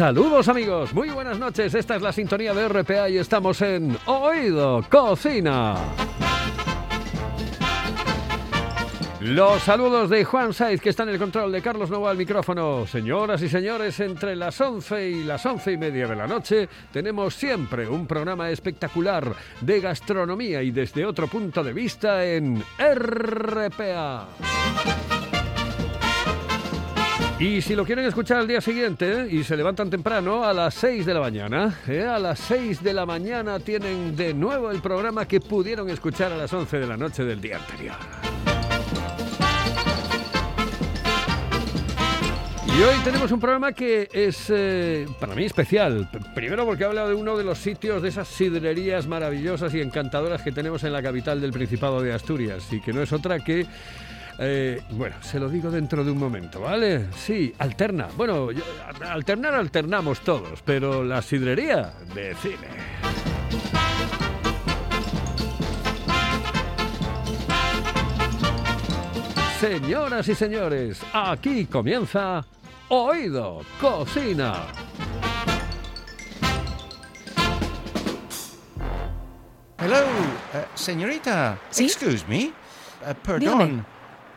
Saludos amigos, muy buenas noches. Esta es la sintonía de RPA y estamos en Oído Cocina. Los saludos de Juan Saiz, que está en el control de Carlos Nova al micrófono. Señoras y señores, entre las 11 y las once y media de la noche tenemos siempre un programa espectacular de gastronomía y desde otro punto de vista en RPA. Y si lo quieren escuchar al día siguiente y se levantan temprano a las 6 de la mañana, ¿eh? a las 6 de la mañana tienen de nuevo el programa que pudieron escuchar a las 11 de la noche del día anterior. Y hoy tenemos un programa que es eh, para mí especial. Primero porque habla de uno de los sitios de esas sidrerías maravillosas y encantadoras que tenemos en la capital del Principado de Asturias y que no es otra que eh, bueno, se lo digo dentro de un momento, ¿vale? Sí, alterna. Bueno, alternar alternamos todos, pero la sidrería de cine. Señoras y señores, aquí comienza Oído Cocina. Hello, uh, señorita. ¿Sí? Excuse me. Uh, perdón. Dígame.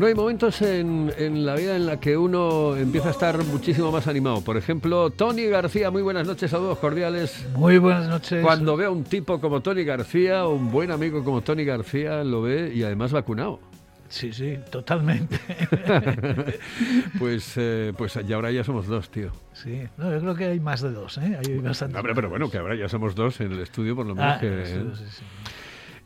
Bueno, hay momentos en, en la vida en la que uno empieza a estar muchísimo más animado. Por ejemplo, Tony García, muy buenas noches, saludos cordiales. Muy buenas noches. Cuando ve a un tipo como Tony García, un buen amigo como Tony García, lo ve y además vacunado. Sí, sí, totalmente. Pues, eh, pues ya ahora ya somos dos, tío. sí, no, yo creo que hay más de dos, ¿eh? Hay bastante. Hombre, pero bueno, que ahora ya somos dos en el estudio, por lo menos. Ah, que, eso, sí, sí.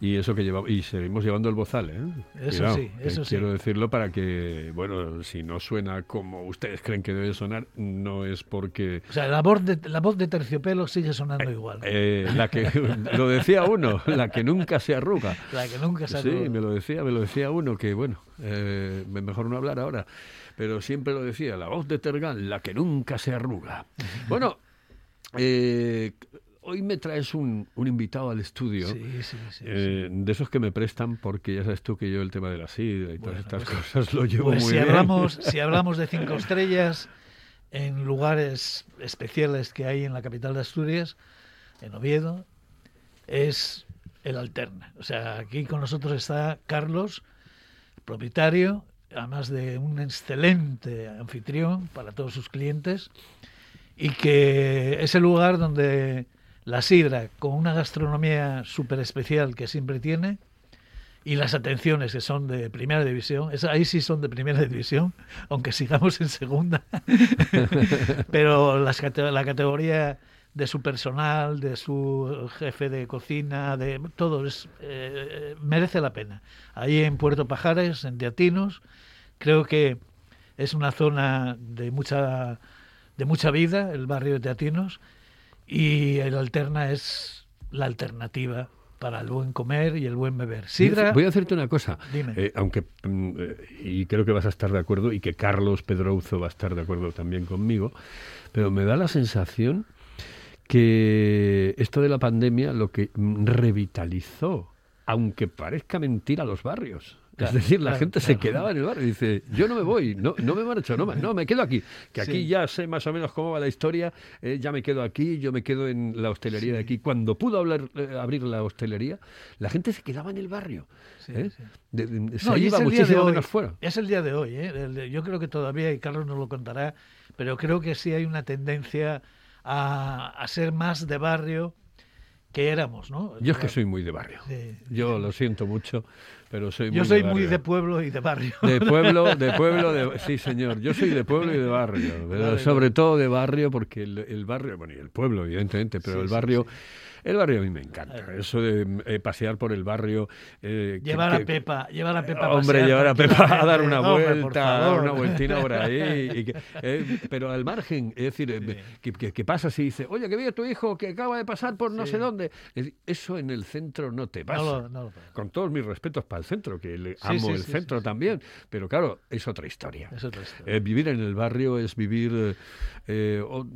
Y eso que llevamos, y seguimos llevando el bozal, ¿eh? Eso sí, eso sí. Quiero decirlo para que, bueno, si no suena como ustedes creen que debe sonar, no es porque O sea, la voz de, la voz de terciopelo sigue sonando igual. eh, la que lo decía uno, la que nunca se arruga. la que nunca se Sí, arruga. me lo decía, me lo decía uno que bueno, eh, mejor no hablar ahora, pero siempre lo decía, la voz de Tergal, la que nunca se arruga. Bueno, eh, hoy me traes un, un invitado al estudio. Sí, sí, sí, sí. eh, de esos que me prestan porque ya sabes tú que yo el tema de la sidra y todas estas pues- cosas lo llevo Pues muy si bien. hablamos, si hablamos de cinco estrellas en lugares especiales que hay en la capital de Asturias, en Oviedo, es el Alterna. O sea, aquí con nosotros está Carlos, propietario, además de un excelente anfitrión para todos sus clientes, y que es el lugar donde la sidra, con una gastronomía súper especial que siempre tiene, y las atenciones que son de primera división, esa- ahí sí son de primera división, aunque sigamos en segunda. Pero la categoría de su personal, de su jefe de cocina, de todo, es, eh, merece la pena. Ahí en Puerto Pajares, en Teatinos, creo que es una zona de mucha, de mucha vida, el barrio de Teatinos, y el Alterna es la alternativa para el buen comer y el buen beber. Sidra, Voy a hacerte una cosa, Dime. eh, aunque mm, eh, y creo que vas a estar de acuerdo y que Carlos Pedrouzo va a estar de acuerdo también conmigo, pero me da la sensación que esto de la pandemia lo que revitalizó, aunque parezca mentira, los barrios. Claro, es decir, la claro, gente se quedaba en el barrio y dice, yo no me voy, no, no me marcho, no me, no, me quedo aquí, que aquí Sí. ya sé más o menos cómo va la historia, eh, ya me quedo aquí, yo me quedo en la hostelería de aquí. Cuando pudo hablar, eh, abrir la hostelería, la gente se quedaba en el barrio. Sí, ¿eh? sí. De- de- se No, iba muchísimo menos fuera. Es el día de hoy. ¿eh? De- yo creo que todavía, y Carlos nos lo contará, pero creo que sí hay una tendencia a, a ser más de barrio que éramos, ¿no? Yo es que soy muy de barrio. Sí. Yo lo siento mucho, pero soy muy Yo soy de muy de pueblo y de barrio. De pueblo, de pueblo, de... sí señor, yo soy de pueblo y de barrio, pero Vale, sobre vale. todo de barrio porque el, el barrio, bueno y el pueblo evidentemente, pero Sí, el barrio, sí. El barrio a mí me encanta, eso de eh, pasear por el barrio, eh, que- Llevar a que- Pepa, llevar a Pepa. a Hombre, llevar a Pepa a dar una Hombre, vuelta, dar favor. una vueltina por ahí. y que- eh, pero al margen, es decir, eh, que, que, pasas y dices, oye, que veo a tu hijo que acaba de pasar por no Sí. sé dónde. Eso en el centro no te pasa. No no pasa. Con todos mis respetos para el centro, que le Sí, amo sí, el sí, centro sí, sí. también. Pero claro, es otra historia. Es otra historia. Vivir en el barrio es vivir o-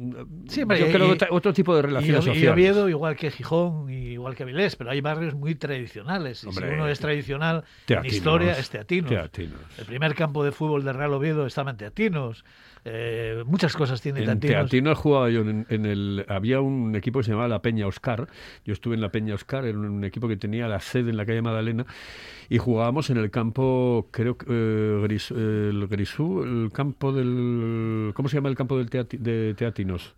Sí, yo y- creo y- otro tipo de relaciones y sociales. Oviedo, igual que Gijón, igual que Avilés, pero hay barrios muy tradicionales. Y si uno es tradicional Teatinos, en historia, es Teatinos. Teatinos. El primer campo de fútbol de Real Oviedo estaba en Teatinos. Eh, muchas cosas tiene En Teatinos. Teatinos jugaba yo en, en el había un equipo que se llamaba la Peña Oscar. Yo estuve en la Peña Oscar, era un, equipo que tenía la sede en la calle Magdalena y jugábamos en el campo, creo que eh, Gris- el Grisú, el campo del ¿cómo se llama el campo del Teati- de Teatinos?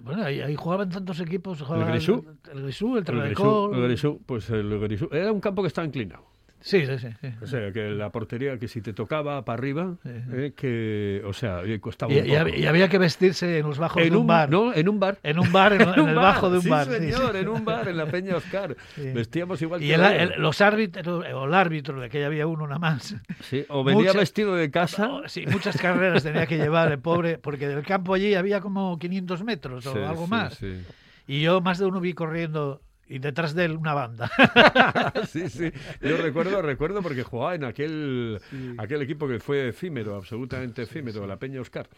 Bueno, ahí, ahí jugaban tantos equipos. jugaba Grisú? El Grisú, el Grisú, pues el Grisú era un campo que estaba inclinado. Sí, sí, sí. sí. O sea, que la portería que si te tocaba para arriba, eh, que o sea, eh, costaba Y, un y había que vestirse en los bajos en de un, bar. no, en un bar. En un bar, en, en un el bar, bajo de un sí, bar. sí, señor, en un bar, en la Peña Oscar. Vestíamos igual Y que el, el- los árbitros, o el árbitro, de que ya había uno nada más. Sí, o venía vestido de casa. No, sí, muchas carreras tenía que llevar el pobre, porque del campo allí había como 500 metros o algo sí, más. Sí. Y yo más de uno vi corriendo y detrás de él una banda. sí, sí. Yo recuerdo, recuerdo porque jugaba en aquel, aquel equipo que fue efímero, absolutamente efímero, la Peña Oscar.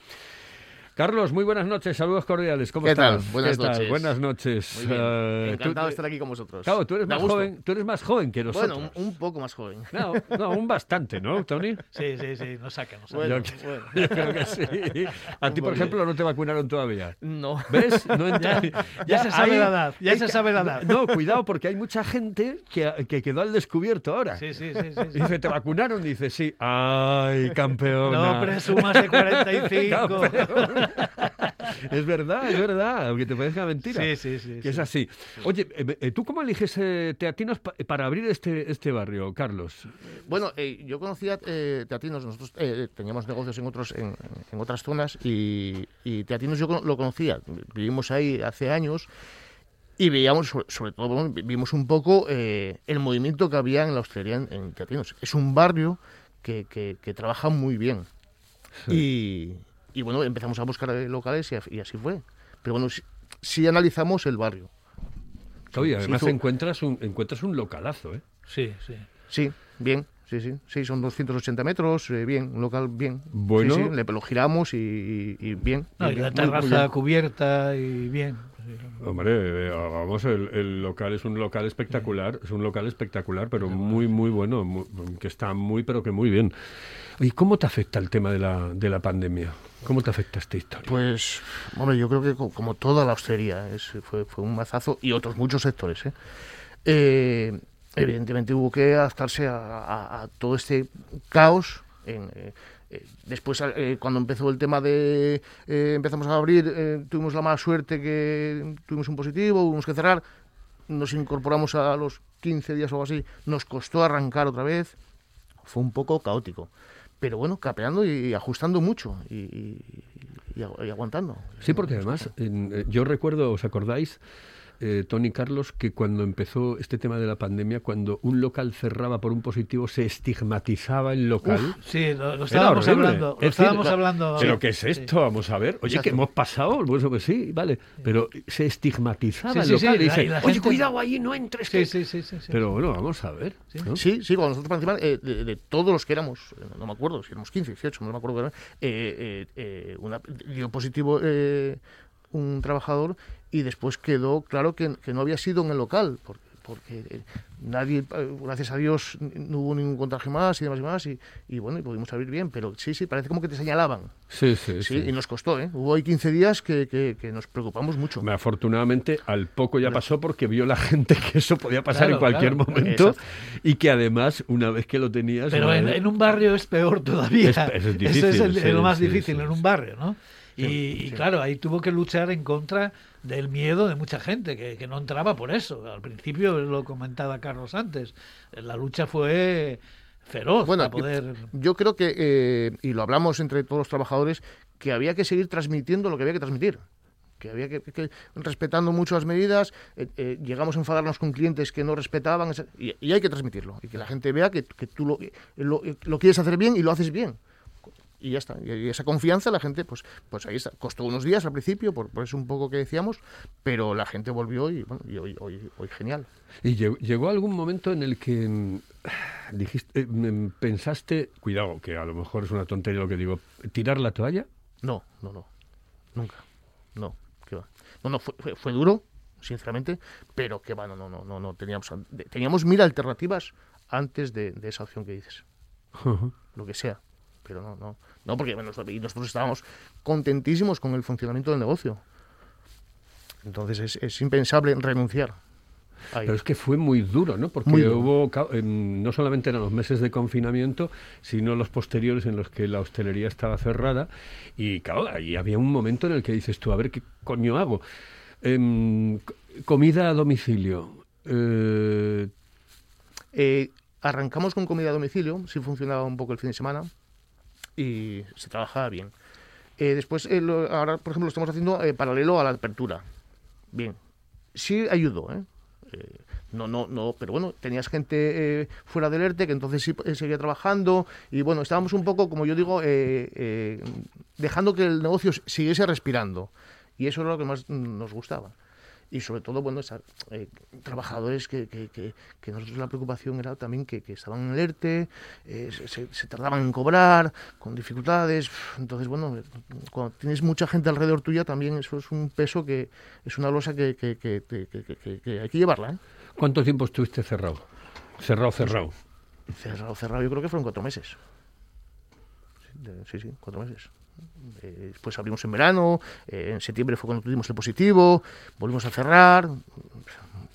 Carlos, muy buenas noches, saludos cordiales. ¿Cómo ¿Qué tal? estás? Buenas ¿Qué tal? noches. Buenas noches. Muy bien. Eh, tú- Encantado de estar aquí con vosotros. Claro, tú eres, más joven, tú eres más joven que nosotros. Bueno, un, un poco más joven. No, no, un bastante, ¿no, Tony? Sí, sí, sí, nos saca, nos saca. Bueno, Yo- bueno. Yo creo que sí. A ti, por ejemplo, no te vacunaron todavía. No. ¿Ves? No entra- ya se sabe hay- la edad, ya hay se sabe la edad. No, cuidado, porque hay mucha gente que, que quedó al descubierto ahora. Sí, sí, sí, sí, sí. Dice, ¿te vacunaron? Dice, sí. ¡Ay, campeona! No presumas de 45. Campeona. es verdad, es verdad, aunque te parezca mentira. Sí, sí, sí. Que es sí. así. Oye, eh, eh, ¿tú cómo eliges eh, teatinos pa- para abrir este, este barrio, Carlos? Bueno, eh, yo conocía eh, Teatinos, nosotros eh, teníamos negocios en otros en, en otras zonas y, y Teatinos yo lo conocía. Vivimos ahí hace años y veíamos, sobre, sobre todo, bueno, vimos un poco eh, el movimiento que había en la hostelería en, en Teatinos. Es un barrio que, que- que trabaja muy bien. Y, y, bueno, empezamos a buscar eh, locales y, así fue. Pero bueno, si, si analizamos el barrio. Oye, además tú- encuentras, un, encuentras un localazo, ¿eh? Sí, sí. Sí, bien, sí, sí, sí, son 280 metros, eh, bien, un local bien. Bueno. Sí, sí, le, lo giramos y, y- y bien. No, y bien, la bien, muy- muy terraza bien. cubierta y bien. Hombre, eh, vamos, el, el local es un local espectacular, es un local espectacular, pero muy, muy bueno, mu- que está muy, pero que muy bien. ¿Y cómo te afecta el tema de la, de la pandemia? ¿Cómo te afecta esta historia? Pues, hombre, yo creo que co- como toda la hostelería, es, fue, fue un mazazo y otros muchos sectores. ¿eh? Eh, evidentemente hubo que adaptarse a, a- a todo este caos. En, eh, después, eh, cuando empezó el tema de eh, empezamos a abrir, eh, tuvimos la mala suerte que tuvimos un positivo, tuvimos que cerrar. nos incorporamos a los 15 días o algo así, nos costó arrancar otra vez, fue un poco caótico. Pero bueno, capeando y, ajustando mucho y, y- y agu- y aguantando. Sí, porque además, eh, yo recuerdo, ¿os acordáis, eh, Tony Carlos, que cuando empezó este tema de la pandemia, cuando un local cerraba por un positivo, se estigmatizaba el local? Sí, lo, estábamos hablando. Lo Es decir, estábamos la- hablando. ¿Pero qué es Sí. esto? Vamos a ver. Oye, Exacto. que hemos pasado. Pues, pues sí, vale. Pero se estigmatizaba Sí, el sí, sí, local. y la- dice, y la Oye, gente- cuidado, ahí no entres. Sí, que-". sí, sí, sí, sí. Pero bueno, vamos a ver. ¿no? Sí, sí, cuando nosotros participamos, eh, de, de todos los que éramos, eh, no me acuerdo, si éramos 15, 18, no me acuerdo, eh, eh, eh, una, dio positivo eh, un trabajador y después quedó claro que, que no había sido en el local, porque, porque eh, nadie, eh, gracias a Dios, no hubo ningún contagio más y demás y más, y, y bueno, y pudimos abrir bien, pero sí, sí, parece como que te señalaban, Sí, sí, sí, sí. y nos costó, ¿eh? Hubo ahí 15 días que, que- que nos preocupamos mucho. Afortunadamente, al poco ya pasó porque vio la gente que eso podía pasar Claro, en cualquier claro. momento Exacto. y que además, una vez que lo tenías... Pero en, en un barrio es peor todavía. Es- es Ese es difícil, el- sí, lo más sí, difícil sí, en un barrio, ¿no? Y, Sí, y claro, ahí tuvo que luchar en contra del miedo de mucha gente, que, que no entraba por eso. Al principio lo comentaba Carlos antes. La lucha fue feroz Bueno, para poder... Yo creo que, eh, y lo hablamos entre todos los trabajadores, que había que seguir transmitiendo lo que había que transmitir. Que había que, que- respetando mucho las medidas, eh, eh, llegamos a enfadarnos con clientes que no respetaban, y, y hay que transmitirlo. Y que la gente vea que, que tú lo, lo, lo quieres hacer bien y lo haces bien. Y ya está. Y, esa confianza la gente, pues, pues ahí está. Costó unos días al principio, por, por eso un poco que decíamos, pero la gente volvió y, bueno, y hoy, hoy, hoy genial. ¿Y llegó, algún momento en el que mm, dijiste, eh, mm, pensaste, cuidado, que a lo mejor es una tontería lo que digo, tirar la toalla? No, no, no. Nunca. No, que va. No, no, fue, fue, fue duro, sinceramente, pero que va, no, no, no, no, no. Teníamos, teníamos mil alternativas antes de, de esa opción que dices. Lo que sea. Pero no, no. No, porque bueno, nosotros estábamos contentísimos con el funcionamiento del negocio. Entonces es, es impensable renunciar. Ahí. Pero es que fue muy duro, ¿no? Porque duro. hubo, em, no solamente eran los meses de confinamiento, sino los posteriores en los que la hostelería estaba cerrada. Y claro, ahí había un momento en el que dices tú, a ver, ¿qué coño hago? Em, co- comida a domicilio. Eh, Eh, arrancamos con comida a domicilio, sí funcionaba un poco el fin de semana y se trabajaba bien. Eh, después, eh, lo- ahora, por ejemplo, lo estamos haciendo eh, paralelo a la apertura. Bien, sí ayudó, ¿eh? Eh, no, no, no, pero bueno, tenías gente eh, fuera del ERTE que entonces sí seguía trabajando y bueno, estábamos un poco, como yo digo, dejando que el negocio siguiese respirando y eso era lo que más nos gustaba y sobre todo, bueno, esa- eh, trabajadores que, que, que, que nosotros la preocupación era también que, estaban en el ERTE, eh, se, tardaban en cobrar, con dificultades. Entonces, bueno, cuando tienes mucha gente alrededor tuya, también eso es un peso que es una losa que, que, que- que- que- que- que hay que llevarla. ¿eh? ¿Cuánto tiempo estuviste cerrado? Cerrado, cerrado. Cerrado, cerrado, yo creo que fueron cuatro meses. Sí, sí, cuatro meses. Eh, después abrimos en verano, eh, en septiembre fue cuando tuvimos el positivo, volvimos a cerrar.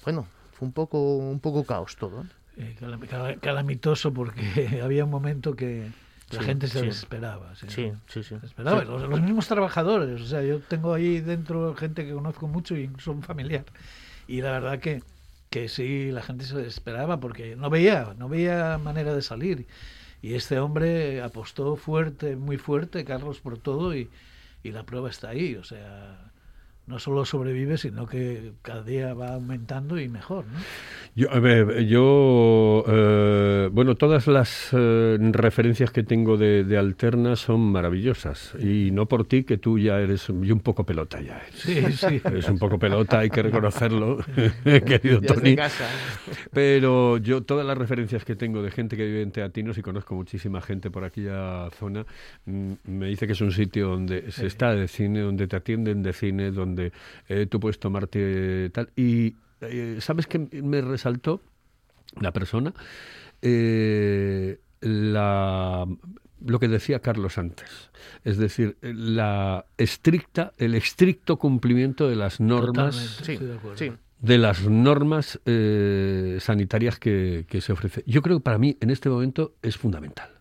Bueno, fue un poco, un poco caos todo. ¿eh? calam- cala- calamitoso porque había un momento que la Sí, gente se sí. desesperaba. Sí, Sí, sí, sí. Los, los mismos trabajadores. O sea, yo tengo ahí dentro gente que conozco mucho y incluso un familiar. Y la verdad que, que sí, la gente se desesperaba porque no veía, no veía manera de salir. Y este hombre apostó fuerte, muy fuerte, Carlos, por todo y, y la prueba está ahí. O sea, no solo sobrevive, sino que cada día va aumentando y mejor. ¿no? Yo, a ver, yo, eh, bueno, todas las eh, referencias que tengo de, de Alterna son maravillosas. Y no por ti, que tú ya eres y un poco pelota ya. eres. Sí, sí. Eres un poco pelota, hay que reconocerlo, querido Tony. casa. Pero yo todas las referencias que tengo de gente que vive en Teatinos y conozco muchísima gente por aquella zona, mm, me dice que es un sitio donde se está de cine, donde te atienden de cine, donde eh, tú puedes tomarte tal. Y eh, ¿sabes qué me resaltó la persona? Eh, la, lo que decía Carlos antes. Es decir, la estricta, el estricto cumplimiento de las normas Sí, sí. de las normas eh, sanitarias que, que se ofrece. Yo creo que para mí en este momento es fundamental.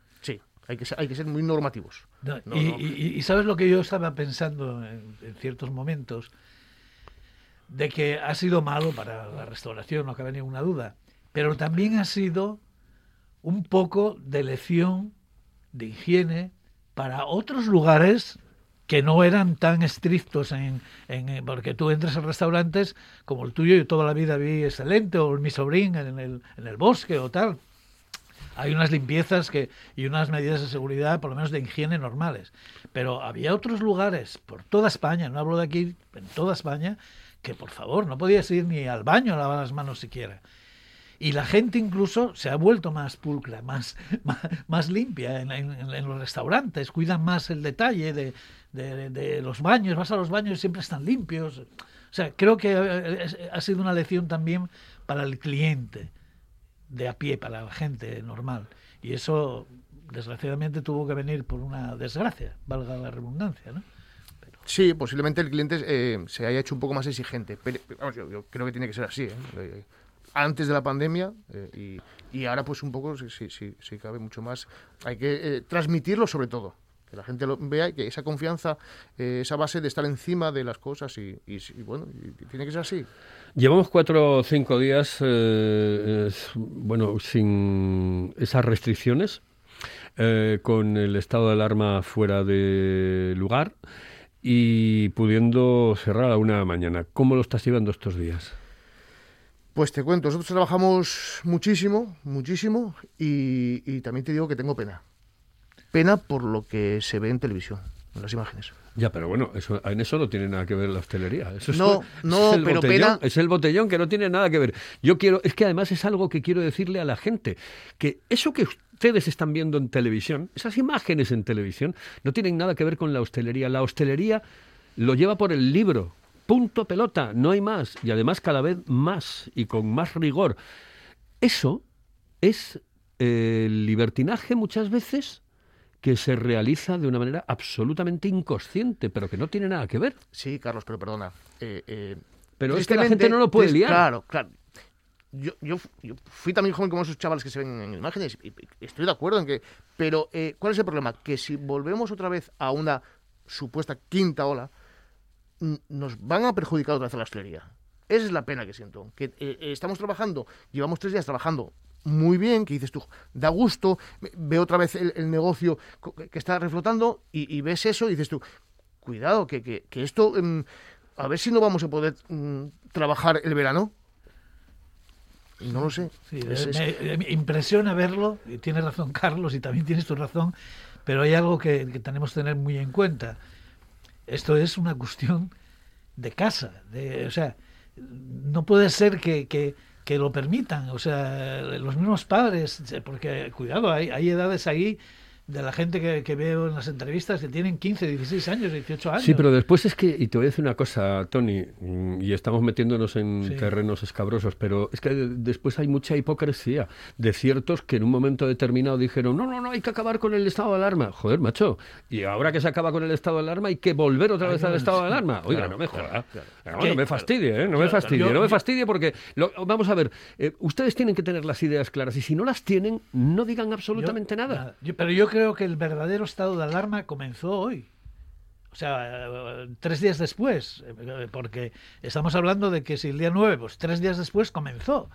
Hay que ser, hay que ser muy normativos. No, No, y, no. y- y sabes lo que yo estaba pensando en, en ciertos momentos. de que ha sido malo para la restauración, no cabe ninguna duda, pero también ha sido un poco de lección de higiene para otros lugares que no eran tan estrictos en, en- en- porque tú entras a restaurantes como el tuyo, yo toda la vida vi excelente, o mi sobrín en el, en el bosque o tal. Hay unas limpiezas que, y unas medidas de seguridad, por lo menos de higiene normales. Pero había otros lugares por toda España, no hablo de aquí, en toda España, que por favor no podías ir ni al baño a lavar las manos siquiera. Y la gente incluso se ha vuelto más pulcra, más, más, limpia en, los restaurantes, cuidan más el detalle de, de- de los baños, vas a los baños y siempre están limpios. O sea, creo que eh, ha sido una lección también para el cliente de a pie, para la gente normal. Y eso, desgraciadamente, tuvo que venir por una desgracia, valga la redundancia, ¿no? Sí, posiblemente el cliente eh, se haya hecho un poco más exigente. Pero, vamos, yo, creo que tiene que ser así. ¿eh? Eh, antes de la pandemia eh, y, y ahora pues un poco, si, si, si- cabe mucho más, hay que eh, transmitirlo sobre todo. Que la gente lo vea y que esa confianza, eh, esa base de estar encima de las cosas y, y- y bueno, y tiene que ser así. Llevamos cuatro o cinco días, eh, es- bueno, sin esas restricciones, eh, con el estado de alarma fuera de lugar y pudiendo cerrar a una de la mañana. ¿Cómo lo estás llevando estos días? Pues te cuento, nosotros trabajamos muchísimo, muchísimo y, y también te digo que tengo pena. Pena por lo que se ve en televisión, en las imágenes. Ya, pero bueno, eso, en eso no tiene nada que ver la hostelería. Eso es- No, no, es el pero botellón, pena- Es el botellón que no tiene nada que ver. Yo quiero, es que además es algo que quiero decirle a la gente, que eso que ustedes están viendo en televisión, esas imágenes en televisión, no tienen nada que ver con la hostelería. La hostelería lo lleva por el libro. Punto pelota, no hay más. Y además cada vez más y con más rigor. Eso es eh, el libertinaje muchas veces que se realiza de una manera absolutamente inconsciente, pero que no tiene nada que ver. Sí, Carlos, pero perdona. eh, eh, Pero es que la gente no lo puede liar. Claro, claro. Yo, yo, yo fui también joven como esos chavales que se ven en imágenes y, y estoy de acuerdo en que... Pero, eh, ¿cuál es el problema? Que si volvemos otra vez a una supuesta quinta ola, nos van a perjudicar otra vez a la hostelería. Esa es la pena que siento. Que eh, estamos trabajando, llevamos tres días trabajando muy bien, que dices tú, da gusto, ve- otra vez el, el negocio que está reflotando y, y ves eso y dices tú, cuidado, que, que, que esto, mm, a ver si no vamos a poder mm, trabajar el verano. No lo sé. Sí, Es- eh, es- me, eh, me impresiona verlo, y tienes razón Carlos, y también tienes tu razón, pero hay algo que, que tenemos que tener muy en cuenta. Esto es una cuestión de casa, de, o sea, no puede ser que, que- que lo permitan, o sea, los mismos padres, porque cuidado, hay, hay edades ahí de la gente que, que veo en las entrevistas que tienen 15, 16 años, 18 años. Sí, pero después es que, y te voy a decir una cosa, Tony, mm, y estamos metiéndonos en Sí. terrenos escabrosos, pero es que de- después hay mucha hipocresía de ciertos que en un momento determinado dijeron, no, no, no, hay que acabar con el estado de alarma. Joder, macho, y ahora que se acaba con el estado de alarma hay que volver otra Ay, vez no, al estado de alarma. Oiga, claro, no me joda. claro. No, me fastidie, ¿eh? No me fastidie, yo- no me fastidie porque, lo- vamos a ver, eh, ustedes tienen que tener las ideas claras y si no las tienen, no digan absolutamente Yo- nada. Yo- pero yo creo que el verdadero estado de alarma comenzó hoy. O sea, tres días después. Porque estamos hablando de que si el día 9, pues tres días después comenzó.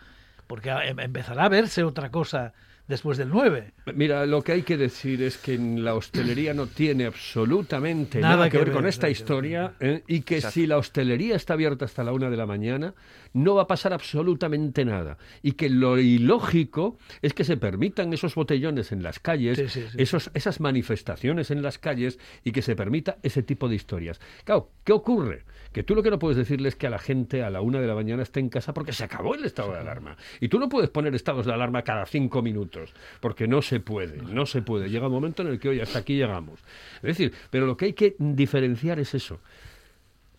Porque em- empezará a verse otra cosa después del 9. Mira, lo que hay que decir es que en la hostelería no tiene absolutamente nada, Nada que, que ver ver, con esta que historia ¿eh? y que Exacto. si la hostelería está abierta hasta la una de la mañana no va a pasar absolutamente nada y que lo ilógico es que se permitan esos botellones en las calles, Sí, sí, sí. esos, esas manifestaciones en las calles y que se permita ese tipo de historias. Claro, ¿qué ocurre? Que tú lo que no puedes decirle es que a la gente a la una de la mañana esté en casa porque se acabó el estado de alarma. Y tú no puedes poner estados de alarma cada cinco minutos, porque no se puede, no se puede. Llega un momento en el que, oye, hasta aquí llegamos. Es decir, pero lo que hay que diferenciar es eso.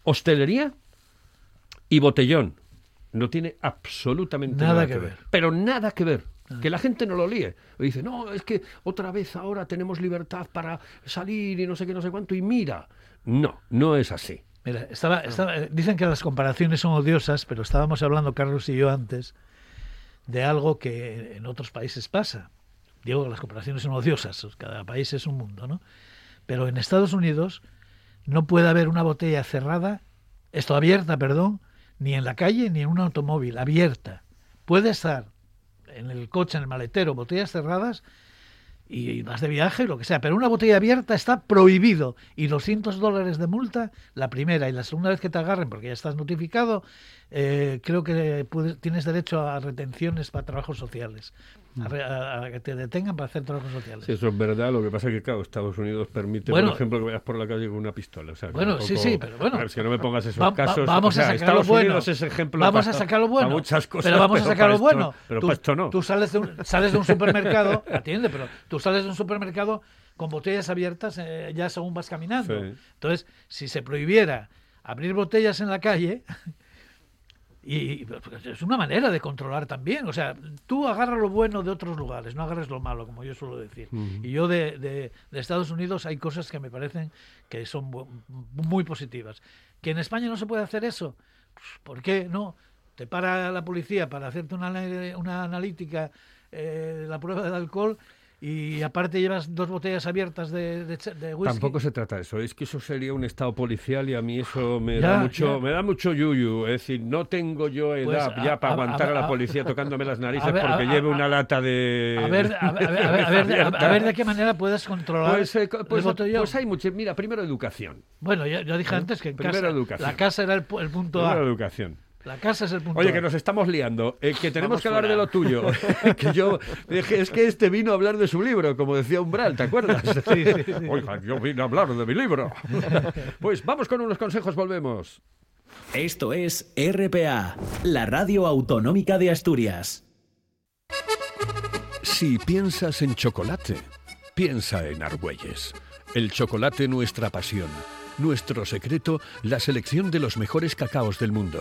Hostelería y botellón. No tiene absolutamente nada, Nada que que ver. ver. Pero nada que ver. Que la gente no lo líe. Dice, no, es que otra vez ahora tenemos libertad para salir y no sé qué, no sé cuánto. Y mira, no, no es así. Mira, estaba, estaba- eh, dicen que las comparaciones son odiosas, pero estábamos hablando, Carlos y yo, antes, de algo que en otros países pasa. Digo que las comparaciones son odiosas, cada país es un mundo, ¿no? Pero en Estados Unidos no puede haber una botella cerrada, esto abierta, perdón, ni en la calle ni en un automóvil, abierta. Puede estar en el coche, en el maletero, botellas cerradas y vas de viaje, lo que sea, pero una botella abierta está prohibido. Y 200 dólares de multa la primera y la segunda vez que te agarren, porque ya estás notificado, eh, creo que tienes derecho a retenciones para trabajos sociales, a, a- que te detengan para hacer trabajos sociales. Sí, eso es verdad. Lo que pasa es que, claro, Estados Unidos permite, Bueno. por ejemplo, que vayas por la calle con una pistola. O sea, Bueno, un sí, poco- sí, pero bueno. A ver, que no me pongas esos Va- va- casos. vamos o sea, a sacar lo Estados bueno. Unidos es ejemplo Vamos para- a sacar lo bueno. muchas cosas. pero vamos a sacar lo bueno. esto- pero tú, para esto no. tú sales de un, sales de un supermercado, atiende, pero tú sales de un supermercado con botellas abiertas eh, ya según vas caminando. Sí. Entonces, si se prohibiera abrir botellas en la calle, y pues, es una manera de controlar también. O sea, tú agarras lo bueno de otros lugares, no agarres lo malo, como yo suelo decir. Y yo de, de- de Estados Unidos hay cosas que me parecen que son muy positivas. ¿Que en España no se puede hacer eso? Pues, ¿Por qué no? Te para la policía para hacerte una, una analítica, eh, la prueba del alcohol, y aparte llevas dos botellas abiertas de, de, whisky. Tampoco se trata de eso, es que eso sería un estado policial y a mí eso me Ya, da mucho, ya. me da mucho yuyu, es decir, no tengo yo edad Pues, ya a- para a- aguantar a, a- la policía tocándome las narices ver, porque lleve una lata de A ver, a, ver, a ver, ver, de qué manera puedes controlar Pues, eh, pues, pues hay mucho. Mira, primero educación. Bueno, yo, yo dije antes que en Primero casa, educación. la casa era el, el punto Primero A. educación. La casa es el punto Oye, que nos estamos liando, eh, que tenemos Vamos que hablar fuera. de lo tuyo. que yo dije, es que este vino a hablar de su libro, como decía Umbral, ¿te acuerdas? Oiga, yo vine a hablar de mi libro. pues vamos con unos consejos, volvemos. Esto es RPA, la radio autonómica de Asturias. Si piensas en chocolate, piensa en Argüelles. El chocolate nuestra pasión. Nuestro secreto, la selección de los mejores cacaos del mundo.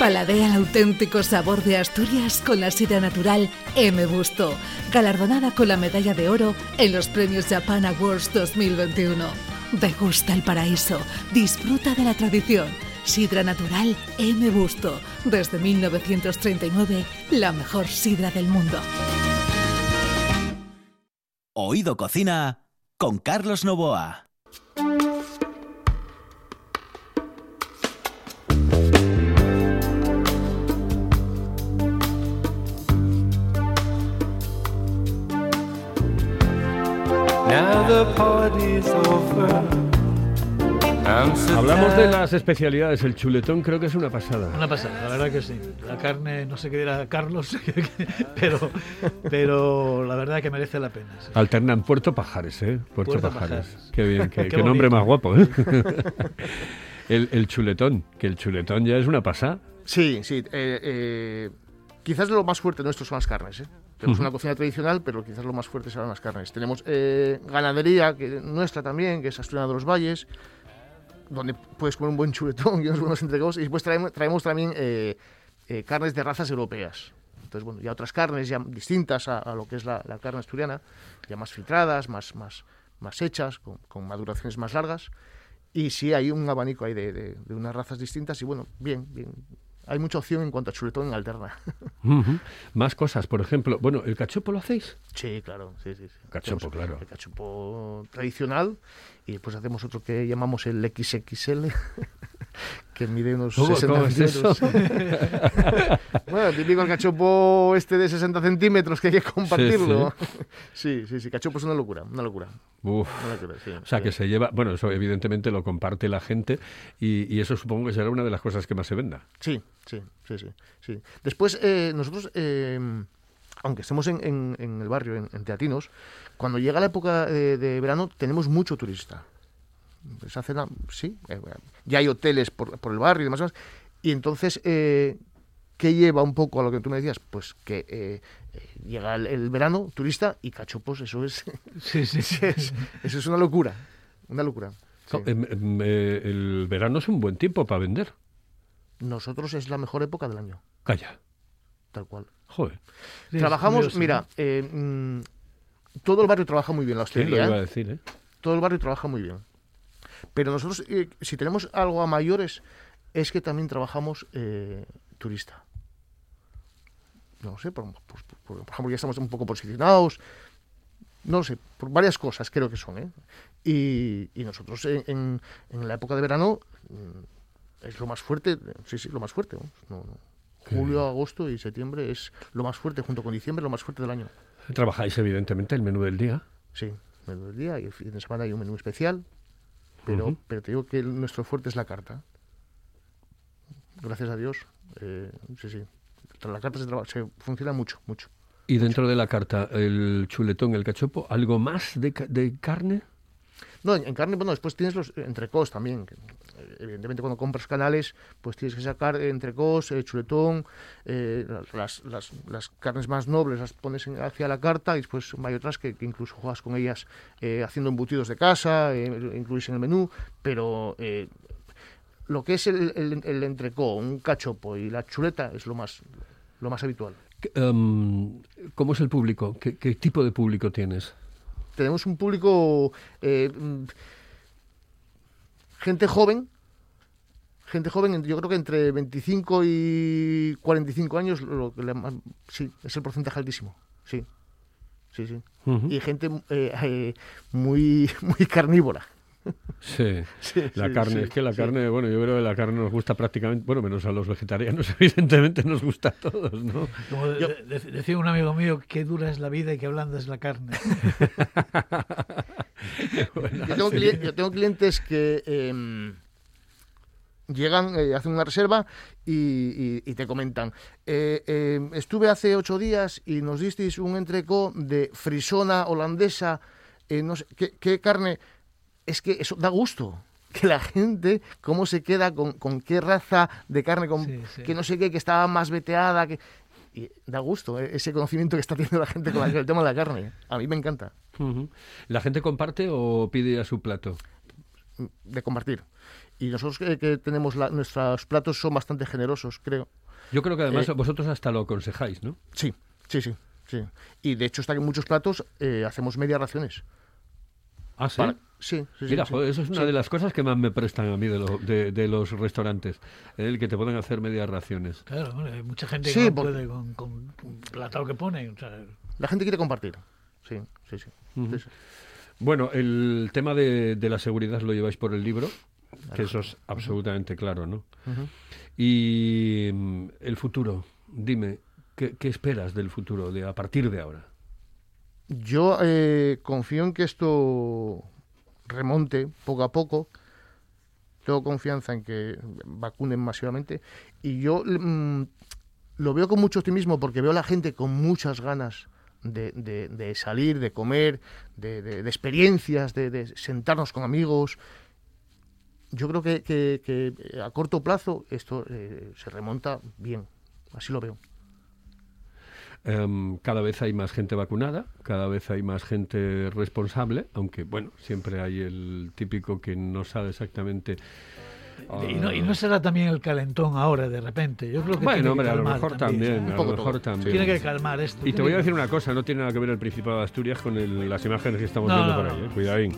Paladea el auténtico sabor de Asturias con la sidra natural M. Busto, galardonada con la medalla de oro en los premios Japan Awards 2021. Degusta el paraíso, disfruta de la tradición. Sidra natural M. Busto, desde 1939, la mejor sidra del mundo. Oído Cocina con Carlos Novoa. Hablamos de las especialidades. El chuletón creo que es una pasada. Una pasada, la verdad que sí. La carne, no sé qué dirá Carlos, pero, pero la verdad que merece la pena. sí. Alternan Puerto Pajares, ¿eh? Puerto, Puerto Pajares. Pajares. Qué bien, qué, Qué qué nombre más guapo, ¿eh? el, el chuletón, que el chuletón ya es una pasada. Sí, sí. eh, eh, quizás lo más fuerte nuestro son las carnes. ¿eh? Tenemos Ujú. una cocina tradicional, pero quizás lo más fuerte serán las carnes. Tenemos eh, ganadería que, nuestra también, que es Asturiana de los Valles, donde puedes comer un buen chuletón y unos buenos entregados. Y después traemos, traemos también eh, eh, carnes de razas europeas. Entonces, bueno, ya otras carnes ya distintas a, a lo que es la, la carne asturiana, ya más filtradas, más, más, más hechas, con, con maduraciones más largas. Y sí, hay un abanico ahí de, de- de unas razas distintas y bueno, bien, bien. Hay mucha opción en cuanto a chuletón en alterna. Ujú. Más cosas, por ejemplo. Bueno, ¿el cachopo lo hacéis? sí, claro, sí, sí. sí. Cachopo, Hacemos claro. El cachopo tradicional y después hacemos otro que llamamos el XXL, que mide unos ¿Cómo- 60 cómo es eso? centímetros. bueno, típico el cachopo este de 60 centímetros que hay que compartirlo. Sí, sí, sí, cachopo es una locura, una locura. Uf. Una locura sí, O sea, sí. que se lleva... Bueno, eso evidentemente lo comparte la gente y, y eso supongo que será una de las cosas que más se venda. Sí, sí, sí, sí. sí. Después, eh, nosotros, eh, aunque estemos en, en- en el barrio, en, en Teatinos, cuando llega la época de, de verano tenemos mucho turista. Esa cena, sí, eh, ya hay hoteles por, por el barrio y demás. cosas. Y entonces, eh, ¿qué lleva un poco a lo que tú me decías? Pues que eh, eh, llega el, el verano, turista y cachopos, eso es, Sí, sí, sí. es- eso es una locura, una locura. sí. Em, em, eh, el verano es un buen tiempo para vender. Nosotros es la mejor época del año. Calla. tal cual. Joder, Trabajamos, mira, eh, mm, todo el barrio trabaja muy bien la ¿quién lo hostelería. iba a decir? Todo el barrio trabaja muy bien. Pero nosotros, eh, si tenemos algo a mayores, es que también trabajamos eh, turista. No sé, por, por- por- por ejemplo, ya estamos un poco posicionados. No lo sé, por varias cosas creo que son. ¿eh? Y, y nosotros en, en- en la época de verano mm, es lo más fuerte, sí, sí, lo más fuerte. no, no. Julio, agosto y septiembre es lo más fuerte, junto con diciembre, lo más fuerte del año. Trabajáis, evidentemente, el menú del día. Sí, menú del día y el fin de semana hay un menú especial, pero, pero te digo que el- nuestro fuerte es la carta. Gracias a Dios, eh, sí, sí. La carta se, traba- se funciona mucho, mucho. Y dentro de la carta, el chuletón, el cachopo, ¿algo más de, de carne? No, en, carne, bueno, después tienes los entrecós también. que, eh, evidentemente, cuando compras canales, pues tienes que sacar entrecós, eh, chuletón, eh, las, las, las carnes más nobles las pones en- hacia la carta y después hay otras que, incluso juegas con ellas eh, haciendo embutidos de casa, eh, incluís en el menú, pero eh, lo que es el, el, entrecó, un cachopo y la chuleta es lo más, lo más habitual. ¿Qué, em, ¿Cómo es el público? ¿Qué, qué tipo de público tienes? Tenemos un público eh, mm, gente joven gente joven yo creo que entre 25 y 45 años lo que le sí es el porcentaje altísimo sí. Sí sí. Y gente eh, eh, muy muy carnívora Sí, Sí, la sí, carne, sí, es que la sí. carne, bueno, yo creo que la carne nos gusta prácticamente, bueno, menos a los vegetarianos, evidentemente nos gusta a todos, ¿no? Como de- de- de- decía un amigo mío, qué dura es la vida y qué blanda es la carne. yo, tengo cli- yo tengo clientes que em, llegan, eh, hacen una reserva y, y- y te comentan, eh, em, estuve hace ocho días y nos disteis un entrecó de frisona holandesa, eh, no sé, ¿qué, qué carne? Es que eso da gusto. Que la gente, cómo se queda con, con qué raza de carne, con Sí, sí. que no sé qué, que estaba más veteada, que... Y da gusto eh, ese conocimiento que está teniendo la gente con el tema de la carne. A mí me encanta. ¿La gente comparte o pide a su plato? de compartir. Y nosotros que, que tenemos la- nuestros platos son bastante generosos, creo. Yo creo que además Eh, vosotros hasta lo aconsejáis, ¿no? Sí, sí, sí. sí. Y de hecho está que en muchos platos eh, hacemos medias raciones. Ah, sí. Para- sí, sí, sí, Mira, sí. joder, eso es una Sí. de las cosas que más me prestan a mí de, lo- de- de los restaurantes, el que te pueden hacer medias raciones. Claro, bueno, hay mucha gente Sí, que no puede con, con un platado que pone. o sea, La gente quiere compartir. Sí, sí, sí. Ujú. Sí, sí. Bueno, el tema de, de la seguridad lo lleváis por el libro, que eso es absolutamente claro, ¿no? Y mm, el futuro, dime, ¿qué, qué esperas del futuro, de a partir de ahora? Yo eh, confío en que esto remonte poco a poco. Tengo confianza en que vacunen masivamente. Y yo mm, lo veo con mucho optimismo porque veo a la gente con muchas ganas de, salir, de comer, de, experiencias, de, sentarnos con amigos. Yo creo que, que- a corto plazo esto eh, se remonta bien. Así lo veo. Em, cada vez hay más gente vacunada, cada vez hay más gente responsable, aunque bueno, siempre hay el típico que no sabe exactamente. y, no, y ah, no será también el calentón ahora, de repente. Yo creo que tiene bueno, que hombre, a lo calmar mejor también, Un a poco lo mejor todo. también. Tiene que calmar esto. Y te voy a decir una cosa, no tiene nada que ver el Principado de Asturias con el- las imágenes que estamos No, viendo no, por ahí, eh, cuidadín.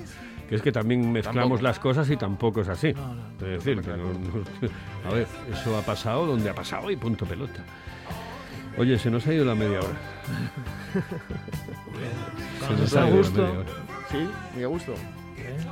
Que es que también mezclamos Tampoco. las cosas y tampoco es así. No, no. Es decir, que no- no- a ver, eso ha pasado donde ha pasado y punto pelota. Oye, se nos ha ido la media hora. Se nos ha ido la media hora. Sí, muy a gusto.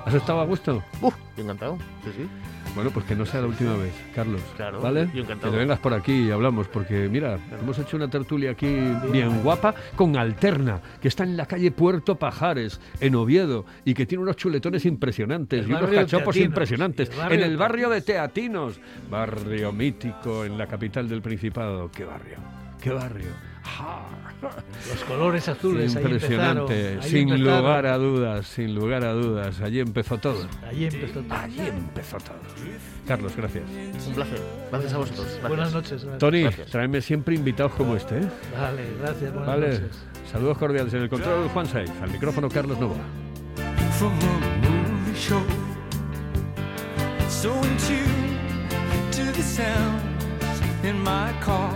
¿Has estado a gusto? Uf, encantado. Sí, sí. Bueno, pues que no sea la última vez, Carlos. Claro, ¿Vale? yo encantado. Que te vengas por aquí y hablamos, porque mira, hemos hecho una tertulia aquí bien guapa con Alterna, que está en la calle Puerto Pajares, en Oviedo, y que tiene unos chuletones impresionantes El y unos cachopos Teatinos, impresionantes. el en el barrio de Teatinos, barrio mítico en la capital del Principado. ¿Qué barrio? ¿Qué barrio? Los colores azules, ahí Impresionante, empezaron, ahí sin empezaron. lugar a dudas, sin lugar a dudas. Allí empezó todo. Allí empezó todo. Allí empezó todo. Carlos, gracias. Un placer. Gracias a vosotros. Gracias. Buenas noches. gracias. Tony, Gracias. tráeme siempre invitados como este, ¿eh? Vale, gracias. Buenas Vale. noches. Saludos cordiales en el control Juan Saiz, al micrófono Carlos Novoa. from a movie show. So in tune to the sounds in my car.